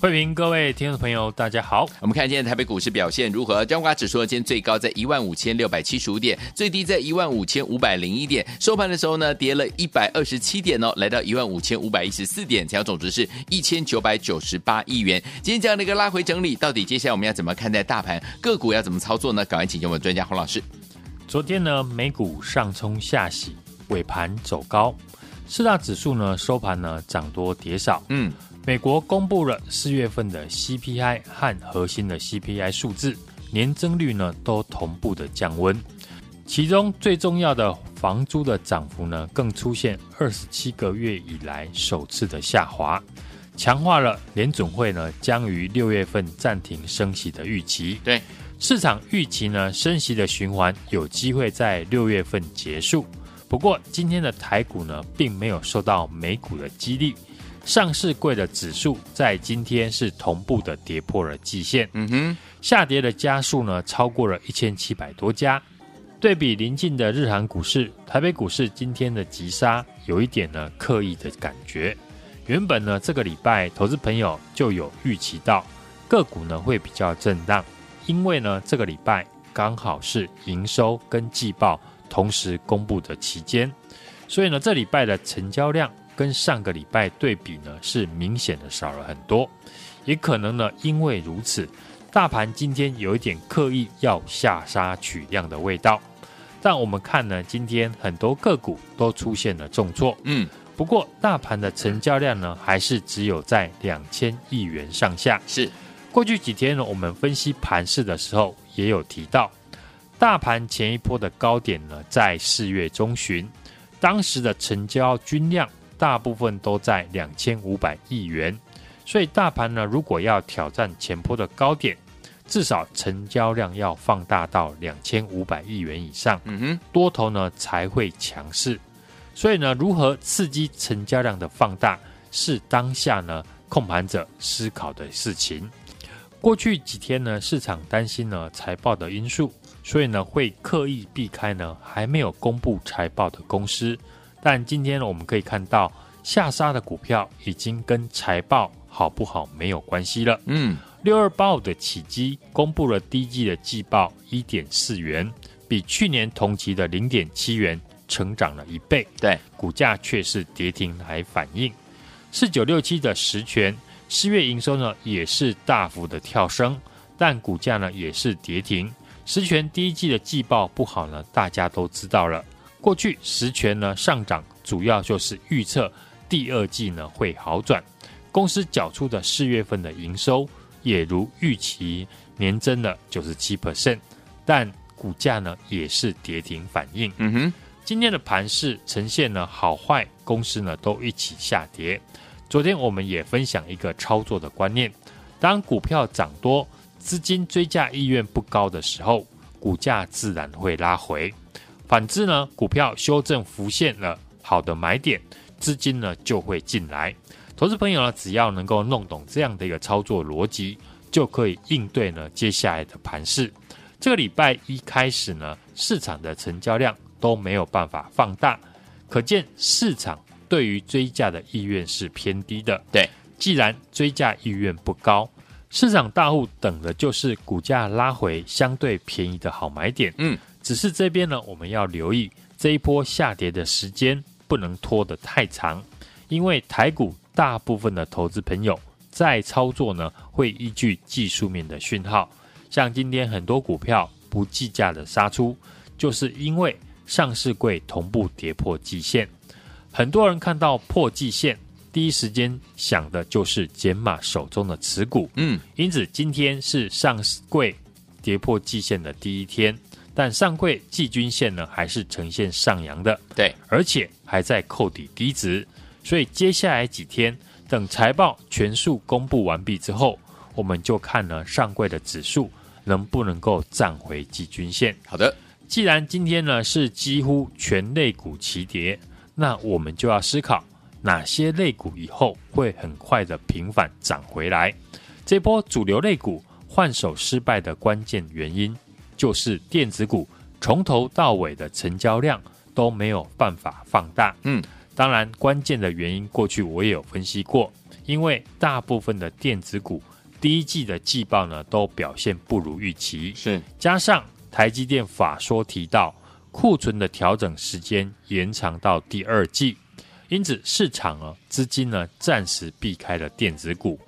慧平，各位听众朋友，大家好。我们看今天台北股市表现如何？加权指数今天最高在一万五千六百七十五点，最低在一万五千五百零一点。收盘的时候呢，跌了一百二十七点哦，来到一万五千五百一十四点，成交总值是一千九百九十八亿元。今天这样的一个拉回整理，到底接下来我们要怎么看待大盘个股要怎么操作呢？赶快请教我们专家洪老师。昨天呢，美股上冲下洗，尾盘走高，四大指数呢收盘呢涨多跌少，嗯。美国公布了四月份的 CPI 和核心的 CPI 数字，年增率呢都同步的降温。其中最重要的房租的涨幅呢，更出现二十七个月以来首次的下滑，强化了联准会呢将于六月份暂停升息的预期。对，市场预期呢升息的循环有机会在六月份结束。不过今天的台股呢，并没有受到美股的激励。上市柜的指数在今天是同步的跌破了季线，嗯哼，下跌的家数呢超过了一千七百多家。对比临近的日韩股市，台北股市今天的急杀有一点呢刻意的感觉。原本呢这个礼拜投资朋友就有预期到个股呢会比较震荡，因为呢这个礼拜刚好是营收跟季报同时公布的期间，所以呢这礼拜的成交量。跟上个礼拜对比呢，是明显的少了很多，也可能呢，因为如此，大盘今天有一点刻意要下杀取量的味道。但我们看呢，今天很多个股都出现了重挫，嗯，不过大盘的成交量呢，还是只有在两千亿元上下。是，过去几天呢，我们分析盘势的时候也有提到，大盘前一波的高点呢，在四月中旬，当时的成交均量。大部分都在两千五百亿元，所以大盘呢，如果要挑战前波的高点，至少成交量要放大到两千五百亿元以上，嗯哼，多头呢才会强势。所以呢，如何刺激成交量的放大，是当下呢控盘者思考的事情。过去几天呢，市场担心呢财报的因素，所以呢会刻意避开呢还没有公布财报的公司。但今天呢，我们可以看到下杀的股票已经跟财报好不好没有关系了。嗯，六二八五的起基公布了第一季的季报一点四元，比去年同期的零点七元成长了一倍。对，股价却是跌停来反映。四九六七的实权四月营收呢也是大幅的跳升，但股价呢也是跌停。实权第一季的季报不好呢，大家都知道了。过去实权呢上涨，主要就是预测第二季呢会好转。公司缴出的四月份的营收也如预期年增了九十七 percent，但股价呢也是跌停反应。嗯哼，今天的盘势呈现呢好坏，公司呢都一起下跌。昨天我们也分享一个操作的观念：当股票涨多，资金追价意愿不高的时候，股价自然会拉回。反之呢，股票修正浮现了好的买点，资金呢就会进来。投资朋友呢，只要能够弄懂这样的一个操作逻辑，就可以应对呢接下来的盘势。这个礼拜一开始呢，市场的成交量都没有办法放大，可见市场对于追价的意愿是偏低的。对，既然追价意愿不高，市场大户等的就是股价拉回相对便宜的好买点。嗯。只是这边呢，我们要留意这一波下跌的时间不能拖得太长，因为台股大部分的投资朋友在操作呢，会依据技术面的讯号，像今天很多股票不计价的杀出，就是因为上市柜同步跌破季线，很多人看到破季线，第一时间想的就是减码手中的持股，嗯，因此今天是上市柜跌破季线的第一天。但上柜季均线呢还是呈现上扬的，对，而且还在扣底低值，所以接下来几天等财报全数公布完毕之后，我们就看呢上柜的指数能不能够站回季均线。好的，既然今天呢是几乎全类股齐跌，那我们就要思考哪些类股以后会很快的平反涨回来。这波主流类股换手失败的关键原因。就是电子股从头到尾的成交量都没有办法放大。嗯，当然关键的原因，过去我也有分析过，因为大部分的电子股第一季的季报呢都表现不如预期，是。加上台积电法说提到库存的调整时间延长到第二季，因此市场啊资金呢暂时避开了电子股，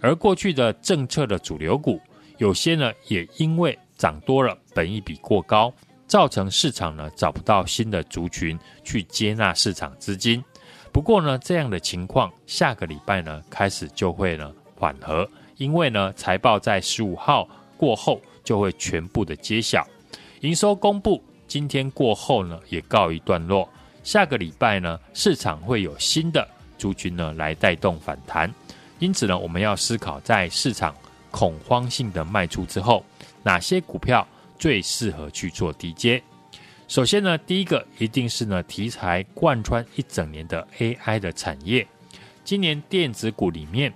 而过去的政策的主流股有些呢也因为涨多了，本益比过高，造成市场呢找不到新的族群去接纳市场资金。不过呢，这样的情况下个礼拜呢开始就会呢缓和，因为呢财报在十五号过后就会全部的揭晓，营收公布今天过后呢也告一段落。下个礼拜呢市场会有新的族群呢来带动反弹，因此呢我们要思考在市场恐慌性的卖出之后。哪些股票最适合去做低接？首先呢，第一个一定是呢题材贯穿一整年的 AI 的产业。今年电子股里面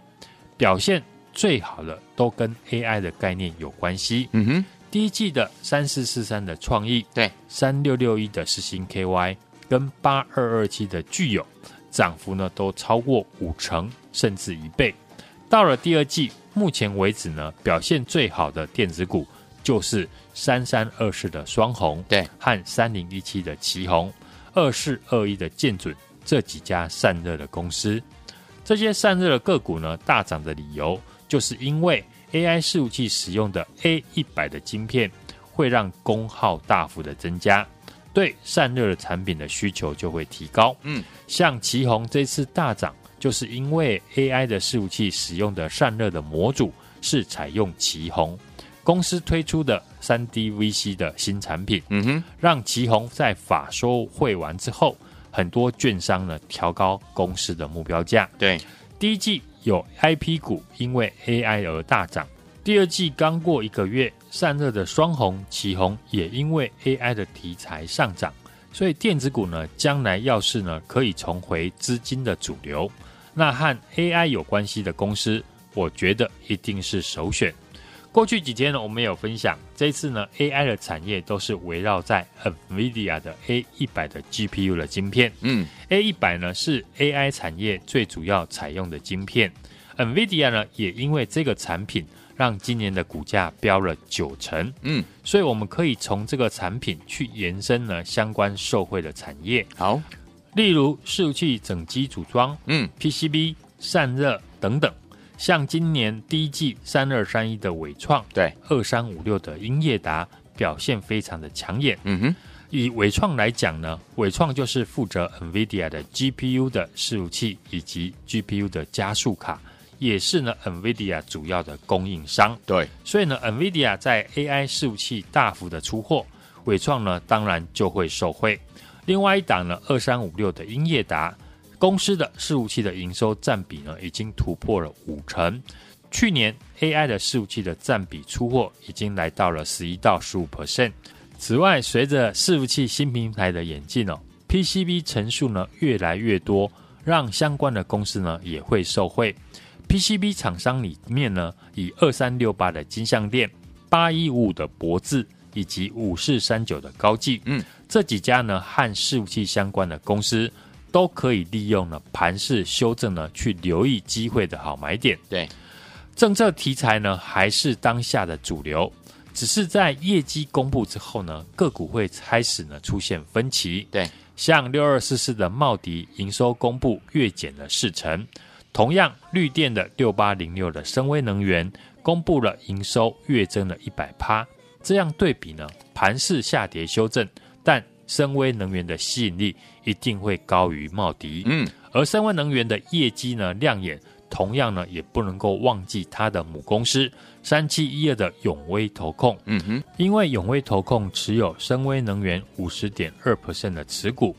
表现最好的都跟 AI 的概念有关系。嗯哼，第一季的三四四三的创意，对，三六六一的世星 KY 跟八二二七的具有，涨幅呢都超过五成甚至一倍。到了第二季，目前为止呢表现最好的电子股。就是三三二四的双红，对，和三零一七的奇红，二四二一的建准这几家散热的公司，这些散热的个股呢大涨的理由，就是因为 AI 伺服器使用的 A 一百的晶片会让功耗大幅的增加，对散热的产品的需求就会提高。嗯，像奇红这次大涨，就是因为 AI 的伺服器使用的散热的模组是采用奇鋐。公司推出的三 D VC 的新产品，嗯哼，让奇宏在法说会完之后，很多券商呢调高公司的目标价。对，第一季有 IP 股因为 AI 而大涨，第二季刚过一个月，散热的双红、奇宏也因为 AI 的题材上涨，所以电子股呢，将来要是呢可以重回资金的主流，那和 AI 有关系的公司，我觉得一定是首选。过去几天呢，我们有分享，这一次呢，AI 的产业都是围绕在 NVIDIA 的 A 一百的 GPU 的晶片。嗯，A 一百呢是 AI 产业最主要采用的晶片。NVIDIA 呢也因为这个产品，让今年的股价飙了九成。嗯，所以我们可以从这个产品去延伸呢相关受惠的产业。好，例如伺服器整机组装，嗯，PCB 散热等等。像今年第一季三二三一的伟创，对二三五六的英业达表现非常的抢眼。嗯哼，以伟创来讲呢，伟创就是负责 NVIDIA 的 GPU 的伺服器以及 GPU 的加速卡，也是呢 NVIDIA 主要的供应商。对，所以呢 NVIDIA 在 AI 伺服器大幅的出货，伟创呢当然就会受惠。另外一档呢二三五六的英业达。公司的伺服器的营收占比呢，已经突破了五成。去年 AI 的伺服器的占比出货已经来到了十一到十五 percent。此外，随着伺服器新平台的演进哦，PCB 层数呢越来越多，让相关的公司呢也会受惠。PCB 厂商里面呢，以二三六八的金相电、八一五五的博智以及五四三九的高技，嗯，这几家呢和伺服器相关的公司。都可以利用呢盘势修正呢去留意机会的好买点。对，政策题材呢还是当下的主流，只是在业绩公布之后呢，个股会开始呢出现分歧。对，像六二四四的茂迪营收公布月减了四成，同样绿电的六八零六的深威能源公布了营收月增了一百趴，这样对比呢盘势下跌修正，但。深威能源的吸引力一定会高于茂迪，嗯，而深威能源的业绩呢亮眼，同样呢，也不能够忘记它的母公司三七一二的永威投控。嗯哼，因为永威投控持有深威能源五十点二 percent 的持股。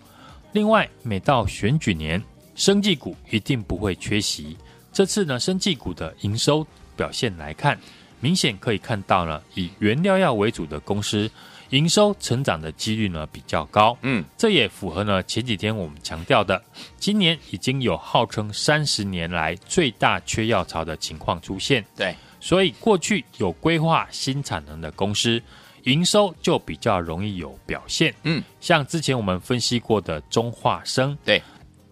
另外，每到选举年，生技股一定不会缺席。这次呢，生技股的营收表现来看，明显可以看到呢，以原料药为主的公司。营收成长的几率呢比较高，嗯，这也符合呢前几天我们强调的，今年已经有号称三十年来最大缺药潮的情况出现，对，所以过去有规划新产能的公司，营收就比较容易有表现，嗯，像之前我们分析过的中化生，对，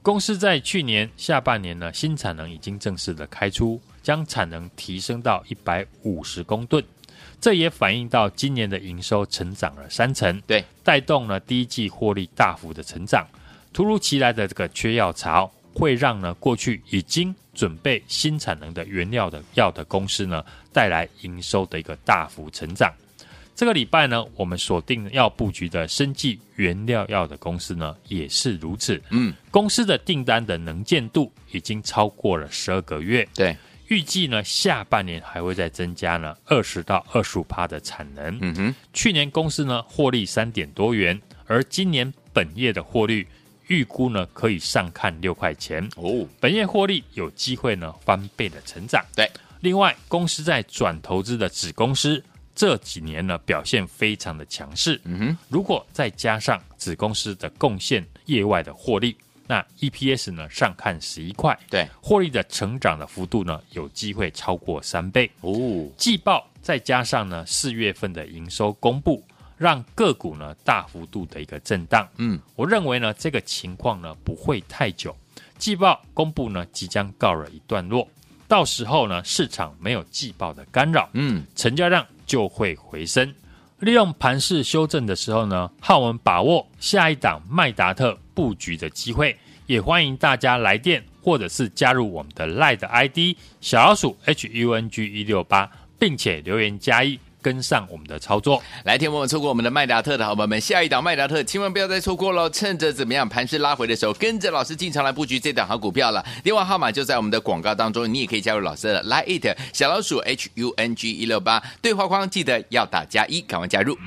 公司在去年下半年呢新产能已经正式的开出，将产能提升到一百五十公吨。这也反映到今年的营收成长了三成，对，带动了第一季获利大幅的成长。突如其来的这个缺药潮，会让呢过去已经准备新产能的原料的药的公司呢，带来营收的一个大幅成长。这个礼拜呢，我们锁定要布局的生技原料药的公司呢，也是如此。嗯，公司的订单的能见度已经超过了十二个月。对。预计呢，下半年还会再增加呢二十到二十五趴的产能。嗯哼，去年公司呢获利三点多元，而今年本业的获利预估呢可以上看六块钱哦。本业获利有机会呢翻倍的成长。对，另外公司在转投资的子公司这几年呢表现非常的强势。嗯哼，如果再加上子公司的贡献业外的获利。那 EPS 呢上看十一块，对，获利的成长的幅度呢有机会超过三倍哦。季报再加上呢四月份的营收公布，让个股呢大幅度的一个震荡。嗯，我认为呢这个情况呢不会太久。季报公布呢即将告了一段落，到时候呢市场没有季报的干扰，嗯，成交量就会回升。利用盘势修正的时候呢，浩文把握下一档麦达特布局的机会，也欢迎大家来电或者是加入我们的 LINE ID 小老鼠 HUNG 一六八，并且留言加一。跟上我们的操作，来天我们错过我们的麦达特的好朋友们，下一档麦达特千万不要再错过喽！趁着怎么样盘势拉回的时候，跟着老师进场来布局这档好股票了。电话号码就在我们的广告当中，你也可以加入老师的 Line it 小老鼠 H U N G 一六八对话框，记得要打加一，赶快加入。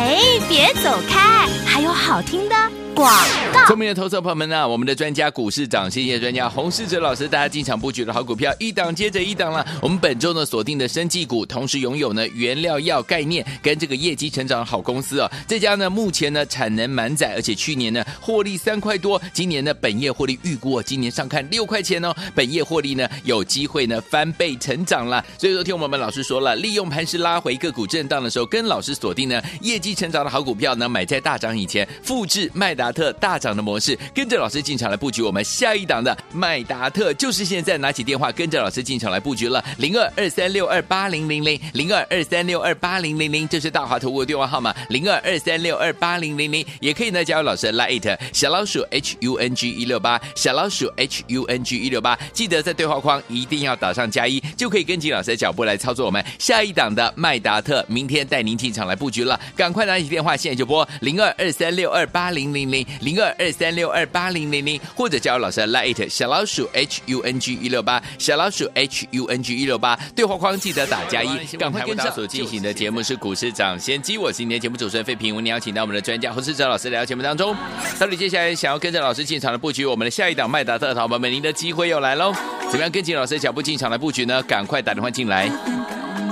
哎，别走开，还有好听的。广告，聪明的投资朋友们呢、啊，我们的专家股市长，谢谢专家洪世哲老师，大家进场布局的好股票，一档接着一档了。我们本周呢锁定的生技股，同时拥有呢原料药概念跟这个业绩成长的好公司哦。这家呢目前呢产能满载，而且去年呢获利三块多，今年呢本业获利预估今年上看六块钱哦，本业获利呢有机会呢翻倍成长了。所以说听我们老师说了，利用盘势拉回个股震荡的时候，跟老师锁定呢业绩成长的好股票呢，买在大涨以前，复制卖达。特大涨的模式，跟着老师进场来布局。我们下一档的麦达特，就是现在拿起电话跟着老师进场来布局了，零二二三六二八零零零零二二三六二八零零零，这是大华投顾的电话号码，零二二三六二八零零零，也可以呢加入老师的 Line 小老鼠 H U N G 一六八小老鼠 H U N G 一六八，记得在对话框一定要打上加一，就可以跟紧老师的脚步来操作我们下一档的麦达特，明天带您进场来布局了，赶快拿起电话，现在就拨。零二二三六二八零零零。零二二三六二八零零零，或者加入老师的 Lite 小老鼠 H U N G 一六八小老鼠 H U N G 一六八对话框记得打加一，赶快跟上。所进行的节目是股市涨先机，我是今天节目主持人费平，我们邀请到我们的专家洪世哲老师来到节目当中。到底接下来想要跟着老师进场的布局，我们的下一档麦达特，好朋友们，您的机会又来喽！怎么样跟紧老师的脚步进场来布局呢？赶快打电话进来，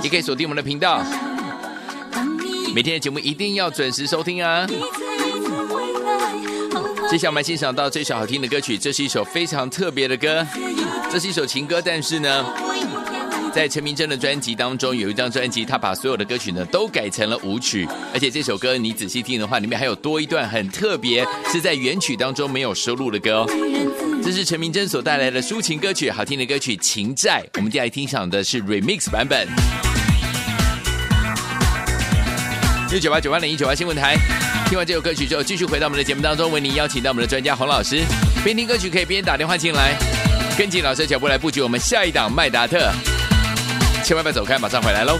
也可以锁定我们的频道，每天的节目一定要准时收听啊！接下来我们欣赏到这首好听的歌曲，这是一首非常特别的歌，这是一首情歌，但是呢，在陈明真的专辑当中有一张专辑，他把所有的歌曲呢都改成了舞曲，而且这首歌你仔细听的话，里面还有多一段很特别，是在原曲当中没有收录的歌哦。这是陈明真所带来的抒情歌曲，好听的歌曲《情债》，我们接下来听赏的是 Remix 版本。六九八九八零一九八新闻台。听完这首歌曲之后，继续回到我们的节目当中，为您邀请到我们的专家洪老师。边听歌曲可以边打电话进来，跟紧老师的脚步来布局我们下一档麦达特。千万不要走开，马上回来喽。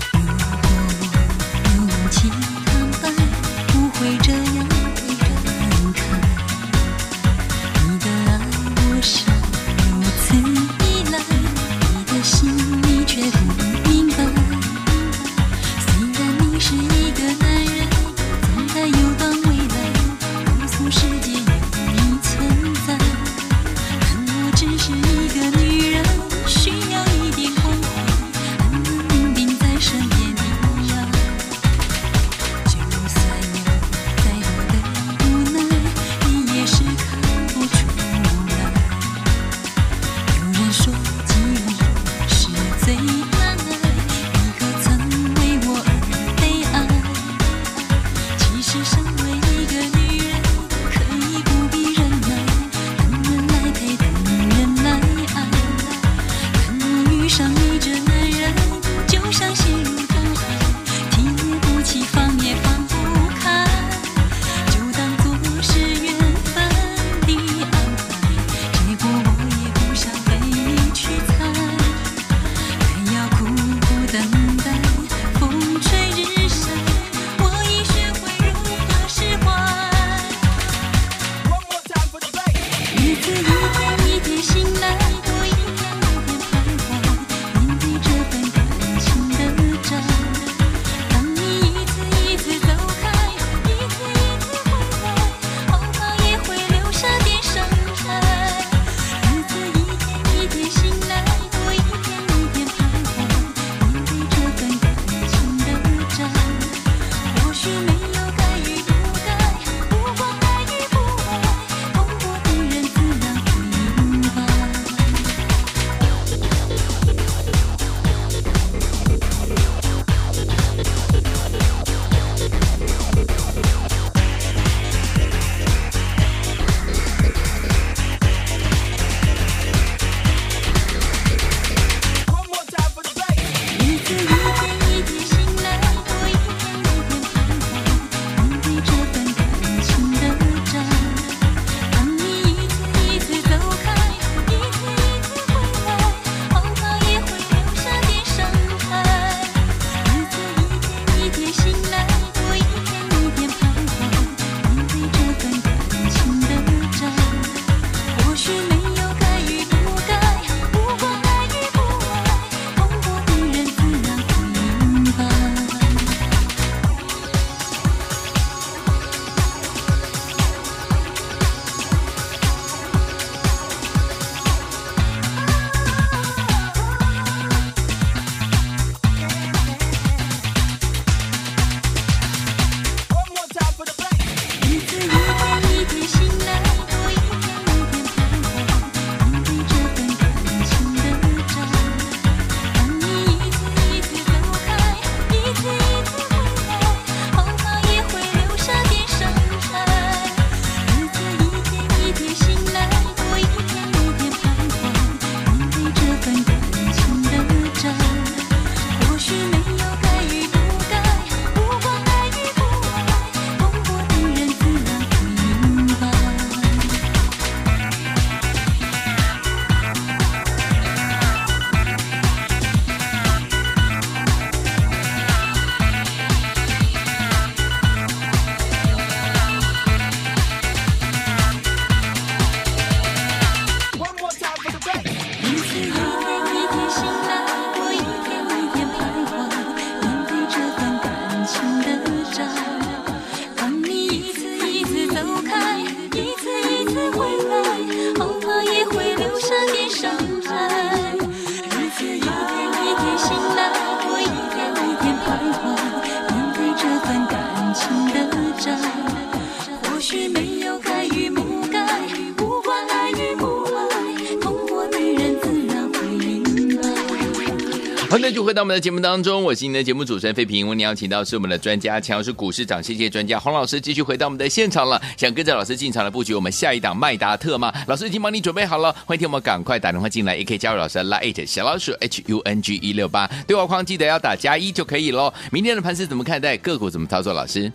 到我们的节目当中，我是您的节目主持人费平。我们邀请到是我们的专家，强势股市涨谢谢专家洪老师，继续回到我们的现场了。想跟着老师进场来布局我们下一档麦达特吗？老师已经帮你准备好了，欢迎听我们赶快打电话进来，也可以加入老师的 Line 小老鼠 H U N G 一六八对话框，记得要打加一就可以喽。明天的盘势怎么看待？个股怎么操作？老师，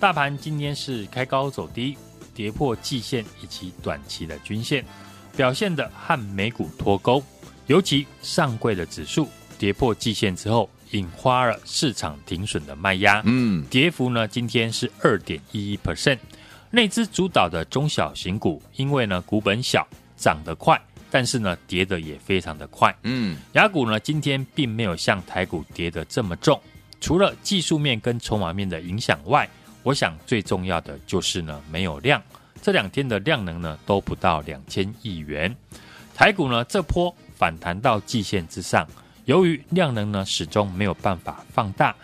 大盘今天是开高走低，跌破季线以及短期的均线，表现的和美股脱钩，尤其上柜的指数。跌破季线之后，引发了市场停损的卖压。嗯，跌幅呢，今天是二点一一 percent。内资主导的中小型股，因为呢股本小，涨得快，但是呢跌得也非常的快。嗯，雅股呢今天并没有像台股跌得这么重。除了技术面跟筹码面的影响外，我想最重要的就是呢没有量。这两天的量能呢都不到两千亿元。台股呢这波反弹到季线之上。由于量能呢始终没有办法放大，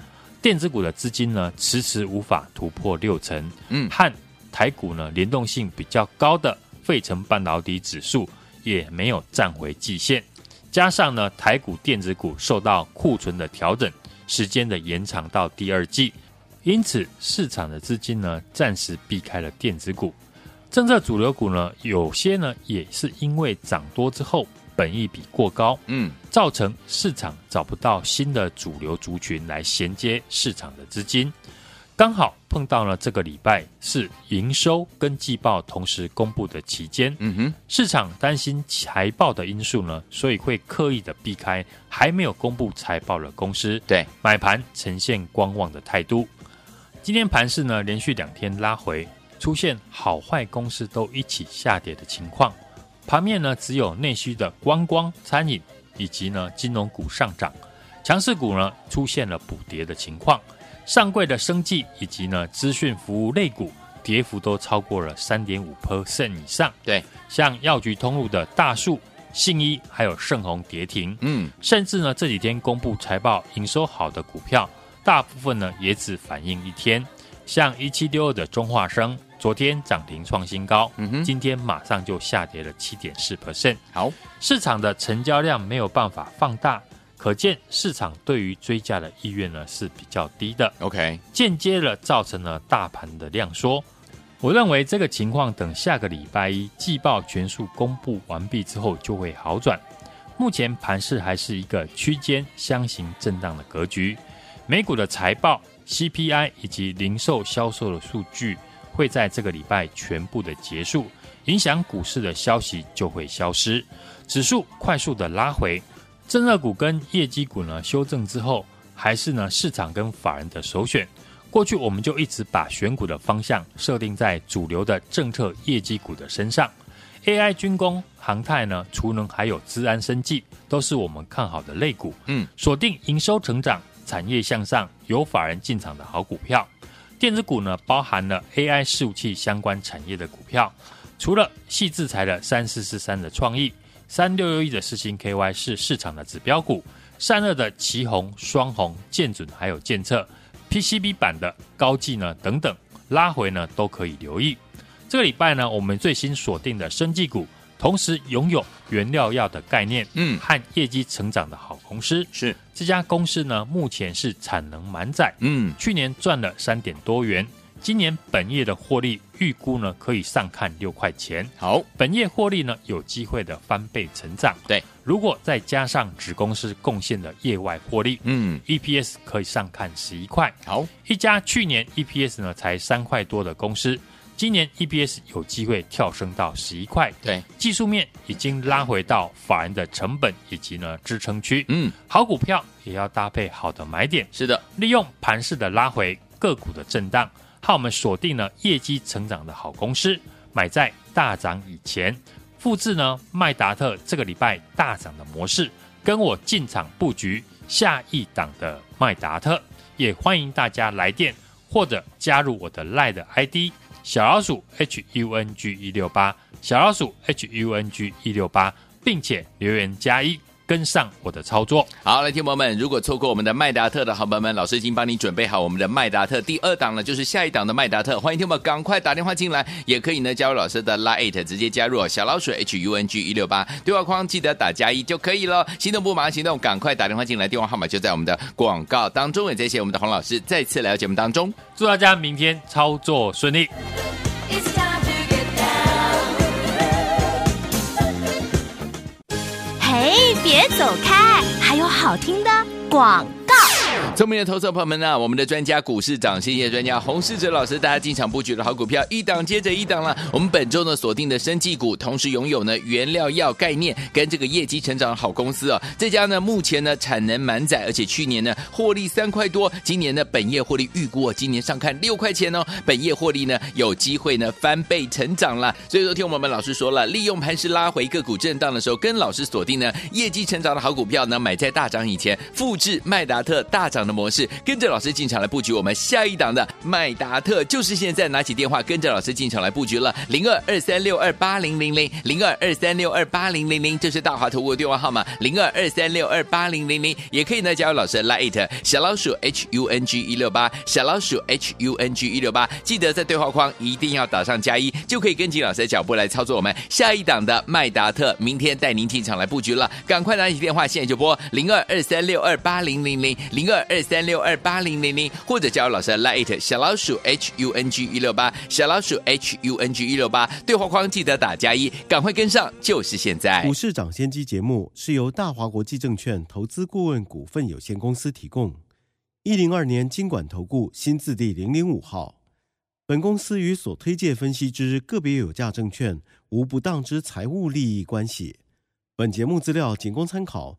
电子股的资金呢迟迟无法突破六成，嗯，和台股呢联动性比较高的费城半导体指数也没有站回季线，加上呢台股电子股受到库存的调整，时间的延长到第二季，因此市场的资金呢暂时避开了电子股。政策主流股呢，有些呢也是因为涨多之后本益比过高，嗯，造成市场找不到新的主流族群来衔接市场的资金。刚好碰到了这个礼拜是营收跟季报同时公布的期间，嗯哼，市场担心财报的因素呢，所以会刻意的避开还没有公布财报的公司，对，买盘呈现观望的态度。今天盘市呢连续两天拉回，出现好坏公司都一起下跌的情况，盘面呢只有内需的观光、餐饮以及呢金融股上涨，强势股呢出现了补跌的情况。上柜的生技以及呢资讯服务类股跌幅都超过了三点五 percent 以上。对，像药局通路的大树、信一还有盛虹跌停。嗯，甚至呢这几天公布财报营收好的股票，大部分呢也只反映一天。像一七六二的中化生，昨天涨停创新高，嗯哼，今天马上就下跌了七点四 percent。好，市场的成交量没有办法放大。可见市场对于追价的意愿呢是比较低的，OK，间接了造成了大盘的量缩。我认为这个情况等下个礼拜一季报全数公布完毕之后就会好转。目前盘市还是一个区间箱型震荡的格局。美股的财报、CPI 以及零售销售的数据会在这个礼拜全部的结束，影响股市的消息就会消失，指数快速的拉回。正热股跟业绩股呢修正之后，还是呢市场跟法人的首选。过去我们就一直把选股的方向设定在主流的政策业绩股的身上，AI、军工、航太呢，储能还有资安生技，都是我们看好的类股。嗯，锁定营收成长、产业向上、有法人进场的好股票。电子股呢，包含了 AI 伺服器相关产业的股票，除了系制裁的三四四三的创意。三六六一的四星 KY 是市场的指标股，散热的奇鋐、双鸿、建准还有建测，PCB 板的高技呢等等，拉回呢都可以留意。这个礼拜呢，我们最新锁定的生技股，同时拥有原料药的概念，嗯，和业绩成长的好公司。是。这家公司呢，目前是产能满载，嗯，去年赚了三点多元。今年本业的获利预估呢，可以上看六块钱。好，本业获利呢，有机会的翻倍成长。对，如果再加上子公司贡献的业外获利，嗯，EPS 可以上看十一块。好，一家去年 EPS 呢才三块多的公司，今年 EPS 有机会跳升到十一块。对，技术面已经拉回到法人的成本以及呢支撑区。嗯，好股票也要搭配好的买点。是的，利用盘势的拉回，个股的震荡。好，我们锁定了业绩成长的好公司，买在大涨以前，复制呢麦达特这个礼拜大涨的模式，跟我进场布局下一档的麦达特，也欢迎大家来电或者加入我的 LINE 的 ID 小老鼠 H U N G 一六八小老鼠 H U N G 一六八，并且留言加一。跟上我的操作，好，来，听友们，如果错过我们的麦达特的好朋友们，老师已经帮你准备好我们的麦达特第二档了，就是下一档的麦达特，欢迎听友们赶快打电话进来，也可以呢加入老师的 Line 直接加入小老鼠 H U N G 一六八对话框，记得打加一就可以了。行动不马上行动，赶快打电话进来，电话号码就在我们的广告当中。也谢谢我们的洪老师再次来到节目当中，祝大家明天操作顺利。别走开，还有好听的广。聪明的投资者朋友们呢、我们的专家股市长，谢谢专家洪世哲老师，大家进场布局的好股票一档接着一档了。我们本周呢锁定的生技股，同时拥有呢原料药概念跟这个业绩成长的好公司哦。这家呢目前呢产能满载，而且去年呢获利三块多，今年呢本业获利预估今年上看六块钱哦，本业获利呢有机会呢翻倍成长了。所以说听我们老师说了，利用盘势拉回个股震荡的时候，跟老师锁定呢业绩成长的好股票呢，买在大涨以前，复制麦达特大涨的模式，跟着老师进场来布局我们下一档的麦达特，就是现在拿起电话跟着老师进场来布局了，零二二三六二八零零零零二二三六二八零零零，这是大华投顾的电话号码，零二二三六二八零零零，也可以呢加入老师的 Line 小老鼠 H U N G 一六八小老鼠 H U N G 一六八，记得在对话框一定要打上加一，就可以跟紧老师的脚步来操作我们下一档的麦达特，明天带您进场来布局了，赶快拿起电话，现在就拨零二二三六二八零零零零二二三六二八零零零，或者加入老师的 Light 小老鼠 H U N G 一六八小老鼠 H U N G 一六八对话框记得打加一，赶快跟上，就是现在。股市涨先机节目是由大华国际证券投资顾问股份有限公司提供，一零二年经管投顾新字第零零五号。本公司与所推介分析之个别有价证券无不当之财务利益关系。本节目资料仅供参考，